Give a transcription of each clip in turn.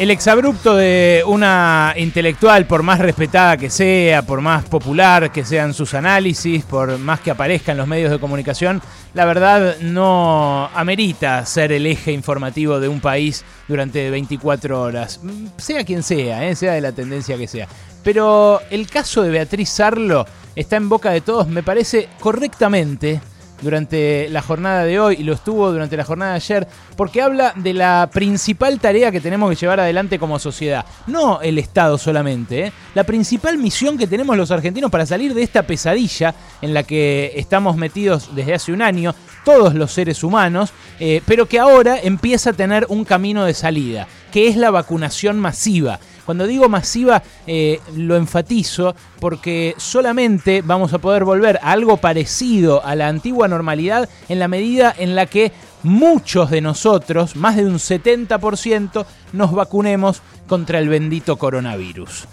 El exabrupto de una intelectual, por más respetada que sea, por más popular que sean sus análisis, por más que aparezca en los medios de comunicación, la verdad no amerita ser el eje informativo de un país durante 24 horas, sea quien sea, ¿eh? sea de la tendencia que sea. Pero el caso de Beatriz Sarlo está en boca de todos, me parece correctamente durante la jornada de hoy y lo estuvo durante la jornada de ayer, porque habla de la principal tarea que tenemos que llevar adelante como sociedad. No el Estado solamente, ¿eh? la principal misión que tenemos los argentinos para salir de esta pesadilla en la que estamos metidos desde hace un año, todos los seres humanos, eh, pero que ahora empieza a tener un camino de salida, que es la vacunación masiva. Cuando digo masiva, eh, lo enfatizo porque solamente vamos a poder volver a algo parecido a la antigua normalidad en la medida en la que muchos de nosotros, más de un 70%, nos vacunemos contra el bendito coronavirus.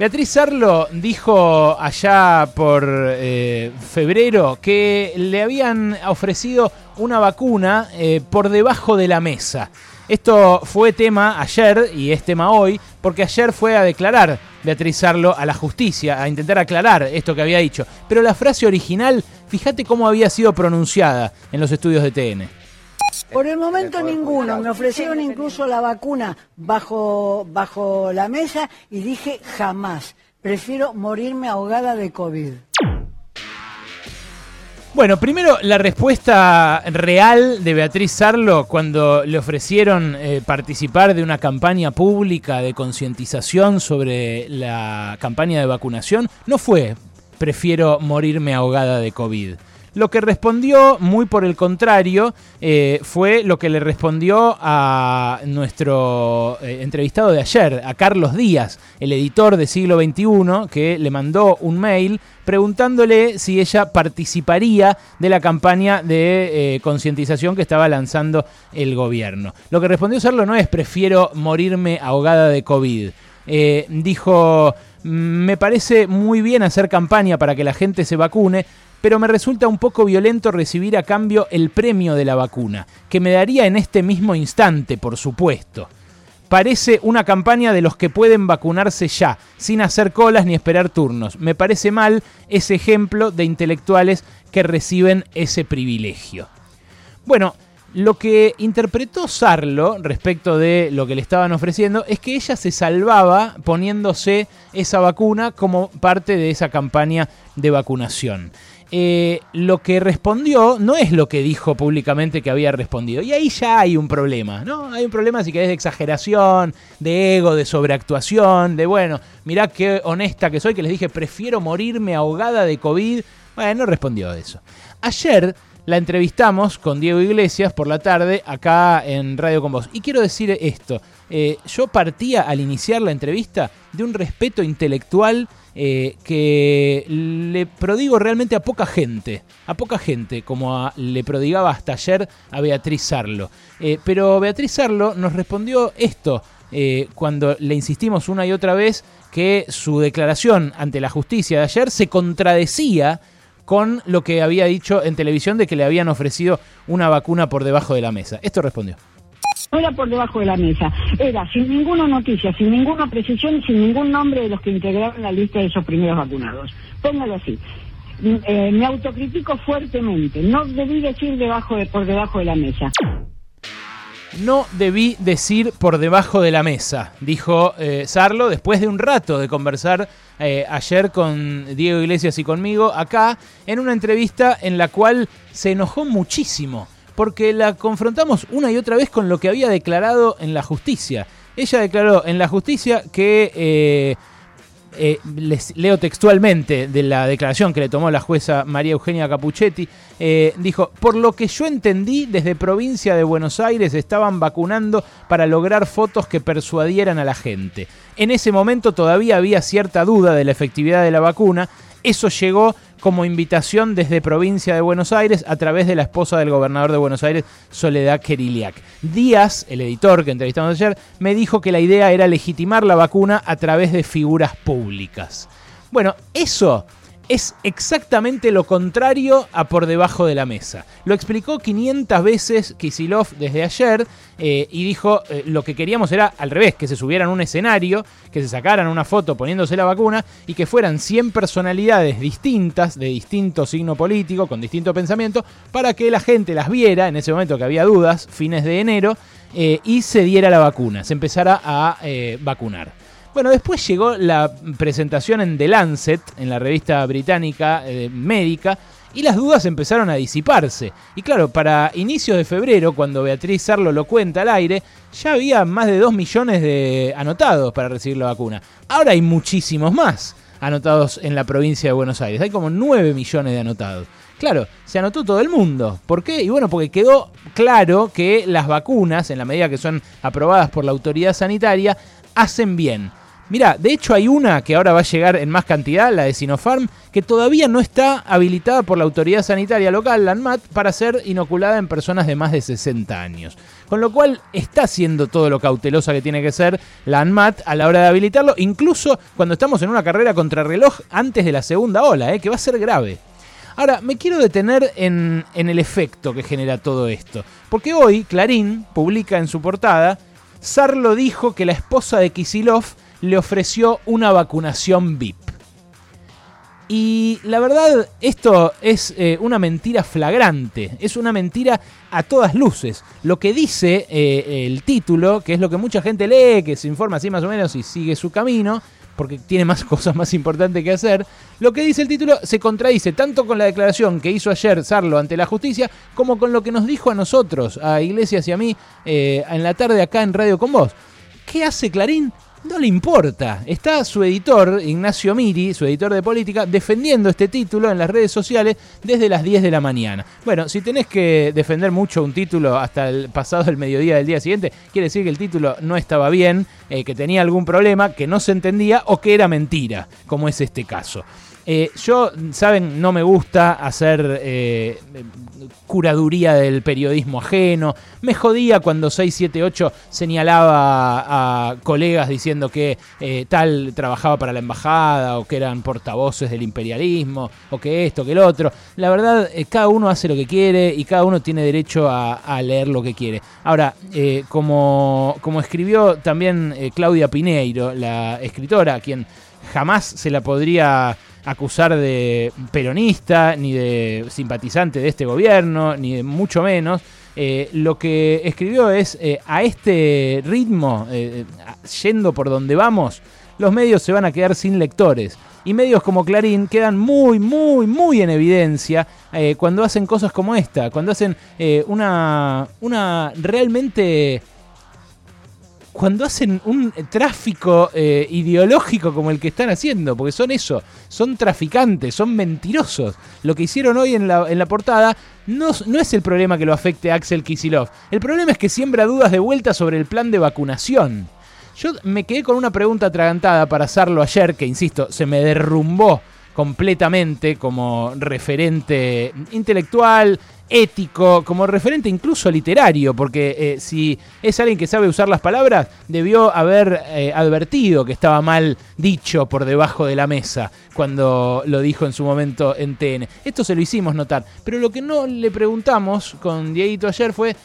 Beatriz Sarlo dijo allá por eh, febrero que le habían ofrecido una vacuna eh, por debajo de la mesa. Esto fue tema ayer y es tema hoy, porque ayer fue a declarar Beatriz Sarlo a la justicia, a intentar aclarar esto que había dicho. Pero la frase original, fíjate cómo había sido pronunciada en los estudios de TN. Por el momento ninguno. Me ofrecieron incluso la vacuna bajo, bajo la mesa y dije jamás. Prefiero morirme ahogada de COVID. Bueno, primero la respuesta real de Beatriz Sarlo cuando le ofrecieron eh, participar de una campaña pública de concientización sobre la campaña de vacunación no fue prefiero morirme ahogada de COVID. Lo que respondió, muy por el contrario, eh, fue lo que le respondió a nuestro eh, entrevistado de ayer, a Carlos Díaz, el editor de Siglo XXI, que le mandó un mail preguntándole si ella participaría de la campaña de eh, concientización que estaba lanzando el gobierno. Lo que respondió Sarlo no es prefiero morirme ahogada de COVID. dijo, me parece muy bien hacer campaña para que la gente se vacune, pero me resulta un poco violento recibir a cambio el premio de la vacuna, que me daría en este mismo instante, por supuesto. Parece una campaña de los que pueden vacunarse ya, sin hacer colas ni esperar turnos. Me parece mal ese ejemplo de intelectuales que reciben ese privilegio. Bueno, lo que interpretó Sarlo respecto de lo que le estaban ofreciendo es que ella se salvaba poniéndose esa vacuna como parte de esa campaña de vacunación. Eh, lo que respondió no es lo que dijo públicamente que había respondido. Y ahí ya hay un problema, ¿no? Hay un problema si querés de exageración, de ego, de sobreactuación, de bueno, mirá qué honesta que soy, que les dije prefiero morirme ahogada de COVID. Bueno, no respondió a eso. Ayer la entrevistamos con Diego Iglesias por la tarde acá en Radio con Vos. Y quiero decir esto, eh, yo partía al iniciar la entrevista de un respeto intelectual eh, que le prodigo realmente a poca gente, a poca gente, como le prodigaba hasta ayer a Beatriz Sarlo. Eh, pero Beatriz Sarlo nos respondió esto eh, cuando le insistimos una y otra vez que su declaración ante la justicia de ayer se contradecía con lo que había dicho en televisión de que le habían ofrecido una vacuna por debajo de la mesa. Esto respondió no era por debajo de la mesa, era sin ninguna noticia, sin ninguna precisión sin ningún nombre de los que integraron la lista de esos primeros vacunados. Póngalo así. Mm, eh, me autocritico fuertemente. No debí decir debajo de, por debajo de la mesa. No debí decir por debajo de la mesa, dijo eh, Sarlo después de un rato de conversar eh, ayer con Diego Iglesias y conmigo acá en una entrevista en la cual se enojó muchísimo porque la confrontamos una y otra vez con lo que había declarado en la justicia. Ella declaró en la justicia que, eh, eh, les leo textualmente de la declaración que le tomó la jueza María Eugenia Capuchetti, eh, dijo, por lo que yo entendí, desde provincia de Buenos Aires estaban vacunando para lograr fotos que persuadieran a la gente. En ese momento todavía había cierta duda de la efectividad de la vacuna, eso llegó como invitación desde provincia de Buenos Aires a través de la esposa del gobernador de Buenos Aires, Soledad Keriliak. Díaz, el editor que entrevistamos ayer, me dijo que la idea era legitimar la vacuna a través de figuras públicas. Bueno, eso es exactamente lo contrario a por debajo de la mesa. Lo explicó 500 veces Kisilov desde ayer eh, y dijo eh, lo que queríamos era al revés, que se subieran a un escenario, que se sacaran una foto poniéndose la vacuna y que fueran 100 personalidades distintas, de distinto signo político, con distinto pensamiento, para que la gente las viera en ese momento que había dudas, fines de enero, eh, y se diera la vacuna, se empezara a vacunar. Bueno, después llegó la presentación en The Lancet, en la revista británica eh, médica, y las dudas empezaron a disiparse. Y claro, para inicios de febrero, cuando Beatriz Sarlo lo cuenta al aire, ya había más de 2 millones de anotados para recibir la vacuna. Ahora hay muchísimos más anotados en la provincia de Buenos Aires. Hay como 9 millones de anotados. Claro, se anotó todo el mundo. ¿Por qué? Y bueno, porque quedó claro que las vacunas, en la medida que son aprobadas por la autoridad sanitaria, hacen bien. Mira, de hecho hay una que ahora va a llegar en más cantidad, la de Sinopharm, que todavía no está habilitada por la autoridad sanitaria local, la ANMAT, para ser inoculada en personas de más de 60 años. Con lo cual está haciendo todo lo cautelosa que tiene que ser la ANMAT a la hora de habilitarlo, incluso cuando estamos en una carrera contrarreloj antes de la segunda ola, ¿eh? que va a ser grave. Ahora, me quiero detener en, en el efecto que genera todo esto, porque hoy Clarín publica en su portada, Sarlo dijo que la esposa de Kisilov le ofreció una vacunación VIP. Y la verdad, esto es eh, una mentira flagrante, es una mentira a todas luces. Lo que dice eh, el título, que es lo que mucha gente lee, que se informa así más o menos y sigue su camino, porque tiene más cosas más importantes que hacer, lo que dice el título se contradice tanto con la declaración que hizo ayer Sarlo ante la justicia, como con lo que nos dijo a nosotros, a Iglesias y a mí, eh, en la tarde acá en Radio con Vos. ¿Qué hace Clarín? No le importa. Está su editor, Ignacio Miri, su editor de política, defendiendo este título en las redes sociales desde las 10 de la mañana. Bueno, si tenés que defender mucho un título hasta el pasado el mediodía del día siguiente, quiere decir que el título no estaba bien, eh, que tenía algún problema, que no se entendía o que era mentira, como es este caso. Eh, yo, saben, no me gusta hacer eh, curaduría del periodismo ajeno. Me jodía cuando 678 señalaba a colegas diciendo que eh, tal trabajaba para la embajada o que eran portavoces del imperialismo o que esto, que el otro. La verdad, cada uno hace lo que quiere y cada uno tiene derecho a, leer lo que quiere. Ahora, como, como escribió también Claudia Pineiro, la escritora, a quien jamás se la podría acusar de peronista, ni de simpatizante de este gobierno, ni de mucho menos. Eh, lo que escribió es, eh, a este ritmo, eh, yendo por donde vamos, los medios se van a quedar sin lectores. Y medios como Clarín quedan muy, muy, muy en evidencia cuando hacen cosas como esta, cuando hacen una, una realmente cuando hacen un tráfico eh, ideológico como el que están haciendo, porque son eso, son traficantes, son mentirosos. Lo que hicieron hoy en la, en la portada no, no, es el problema que lo afecte Axel Kisilov. El problema es que siembra dudas de vuelta sobre el plan de vacunación. Yo me quedé con una pregunta atragantada para hacerlo ayer, que insisto, se me derrumbó completamente como referente intelectual, ético, como referente incluso literario, porque eh, si es alguien que sabe usar las palabras, debió haber eh, advertido que estaba mal dicho por debajo de la mesa cuando lo dijo en su momento en TN. Esto se lo hicimos notar, pero lo que no le preguntamos con Dieguito ayer fue,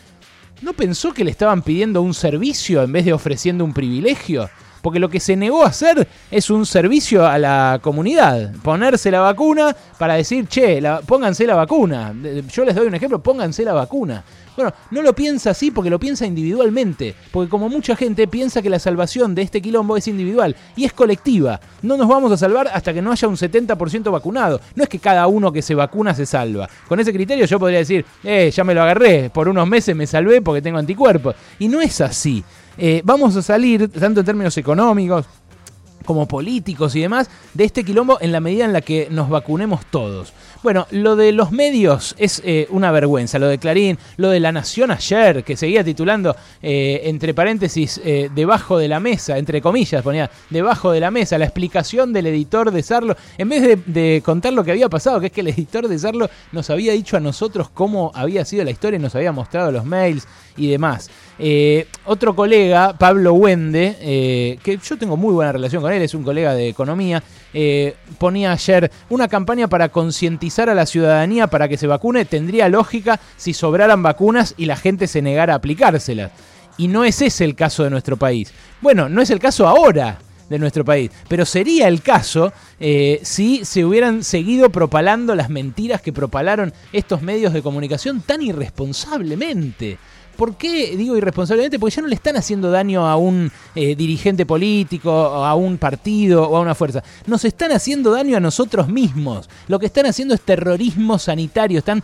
¿no pensó que le estaban pidiendo un servicio en vez de ofreciendo un privilegio? Porque lo que se negó a hacer es un servicio a la comunidad, ponerse la vacuna para decir, che, pónganse la vacuna. Yo les doy un ejemplo, pónganse la vacuna. Bueno, no lo piensa así porque lo piensa individualmente, porque como mucha gente piensa que la salvación de este quilombo es individual y es colectiva. No nos vamos a salvar hasta que no haya un 70% vacunado. No es que cada uno que se vacuna se salva. Con ese criterio yo podría decir, eh, ya me lo agarré, por unos meses me salvé porque tengo anticuerpos. Y no es así. Eh, vamos a salir, tanto en términos económicos como políticos y demás, de este quilombo en la medida en la que nos vacunemos todos. Bueno, lo de los medios es eh, una vergüenza, lo de Clarín, lo de La Nación ayer, que seguía titulando, eh, entre paréntesis, eh, debajo de la mesa, entre comillas, ponía, debajo de la mesa, la explicación del editor de Sarlo, en vez de, contar lo que había pasado, que es que el editor de Sarlo nos había dicho a nosotros cómo había sido la historia, nos había mostrado los mails y demás. Otro colega, Pablo Wende, que yo tengo muy buena relación con él, es un colega de economía, eh, ponía ayer una campaña para concientizar a la ciudadanía para que se vacune, tendría lógica si sobraran vacunas y la gente se negara a aplicárselas. Y no es ese el caso de nuestro país. Bueno, no es el caso ahora de nuestro país. Pero sería el caso eh, si se hubieran seguido propalando las mentiras que propalaron estos medios de comunicación tan irresponsablemente. ¿Por qué digo irresponsablemente? Porque ya no le están haciendo daño a un eh, dirigente político, a un partido o a una fuerza. Nos están haciendo daño a nosotros mismos. Lo que están haciendo es terrorismo sanitario. Están,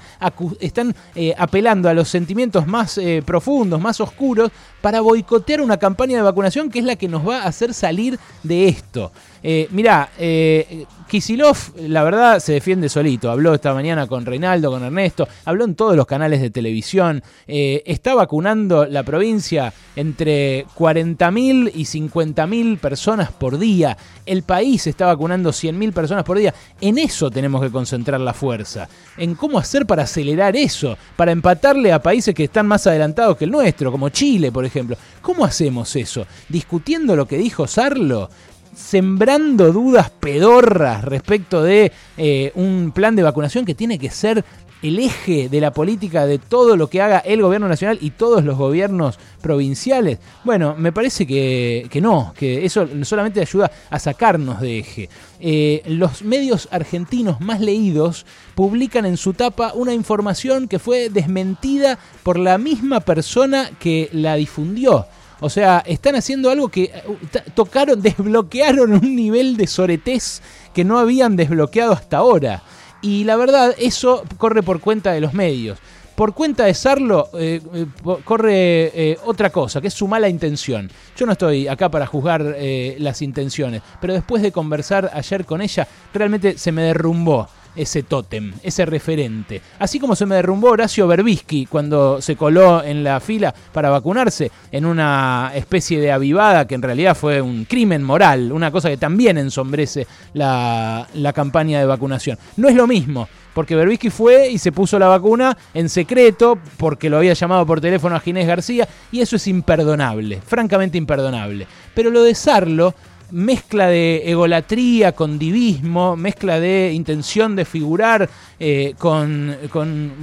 están eh, apelando a los sentimientos más eh, profundos, más oscuros, para boicotear una campaña de vacunación que es la que nos va a hacer salir de esto. Eh, mirá, eh, Kisilov, la verdad, se defiende solito. Habló esta mañana con Reinaldo, con Ernesto, habló en todos los canales de televisión. Eh, está vacunando la provincia entre 40.000 y 50.000 personas por día. El país está vacunando 100.000 personas por día. En eso tenemos que concentrar la fuerza. En cómo hacer para acelerar eso, para empatarle a países que están más adelantados que el nuestro, como Chile, por ejemplo. ¿Cómo hacemos eso? ¿Discutiendo lo que dijo Sarlo? Sembrando dudas pedorras respecto de eh, un plan de vacunación que tiene que ser el eje de la política de todo lo que haga el gobierno nacional y todos los gobiernos provinciales. Bueno, me parece que, no, que eso solamente ayuda a sacarnos de eje. Eh, los medios argentinos más leídos publican en su tapa una información que fue desmentida por la misma persona que la difundió. O sea, están haciendo algo que uh, tocaron, desbloquearon un nivel de soretés que no habían desbloqueado hasta ahora. Y la verdad, eso corre por cuenta de los medios. Por cuenta de Sarlo, eh, eh, corre eh, otra cosa, que es su mala intención. Yo no estoy acá para juzgar las intenciones, pero después de conversar ayer con ella, realmente se me derrumbó ese tótem, ese referente. Así como se me derrumbó Horacio Berbisky cuando se coló en la fila para vacunarse en una especie de avivada que en realidad fue un crimen moral, una cosa que también ensombrece la, la campaña de vacunación. No es lo mismo, porque Berbisky fue y se puso la vacuna en secreto porque lo había llamado por teléfono a Ginés García y eso es imperdonable, francamente imperdonable. Pero lo de Sarlo mezcla de egolatría con divismo, mezcla de intención de figurar eh, con,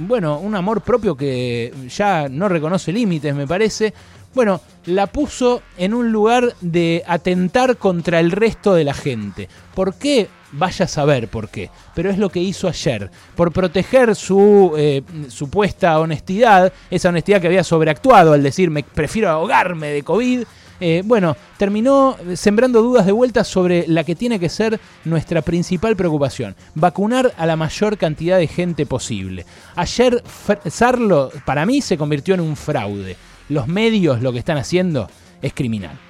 bueno, un amor propio que ya no reconoce límites, me parece. Bueno, la puso en un lugar de atentar contra el resto de la gente. ¿Por qué? Vaya a saber por qué. Pero es lo que hizo ayer. Por proteger su eh, supuesta honestidad, esa honestidad que había sobreactuado al decir me prefiero ahogarme de COVID eh, bueno, terminó sembrando dudas de vuelta sobre la que tiene que ser nuestra principal preocupación, vacunar a la mayor cantidad de gente posible. Ayer Sarlo, para mí, se convirtió en un fraude. Los medios lo que están haciendo es criminal.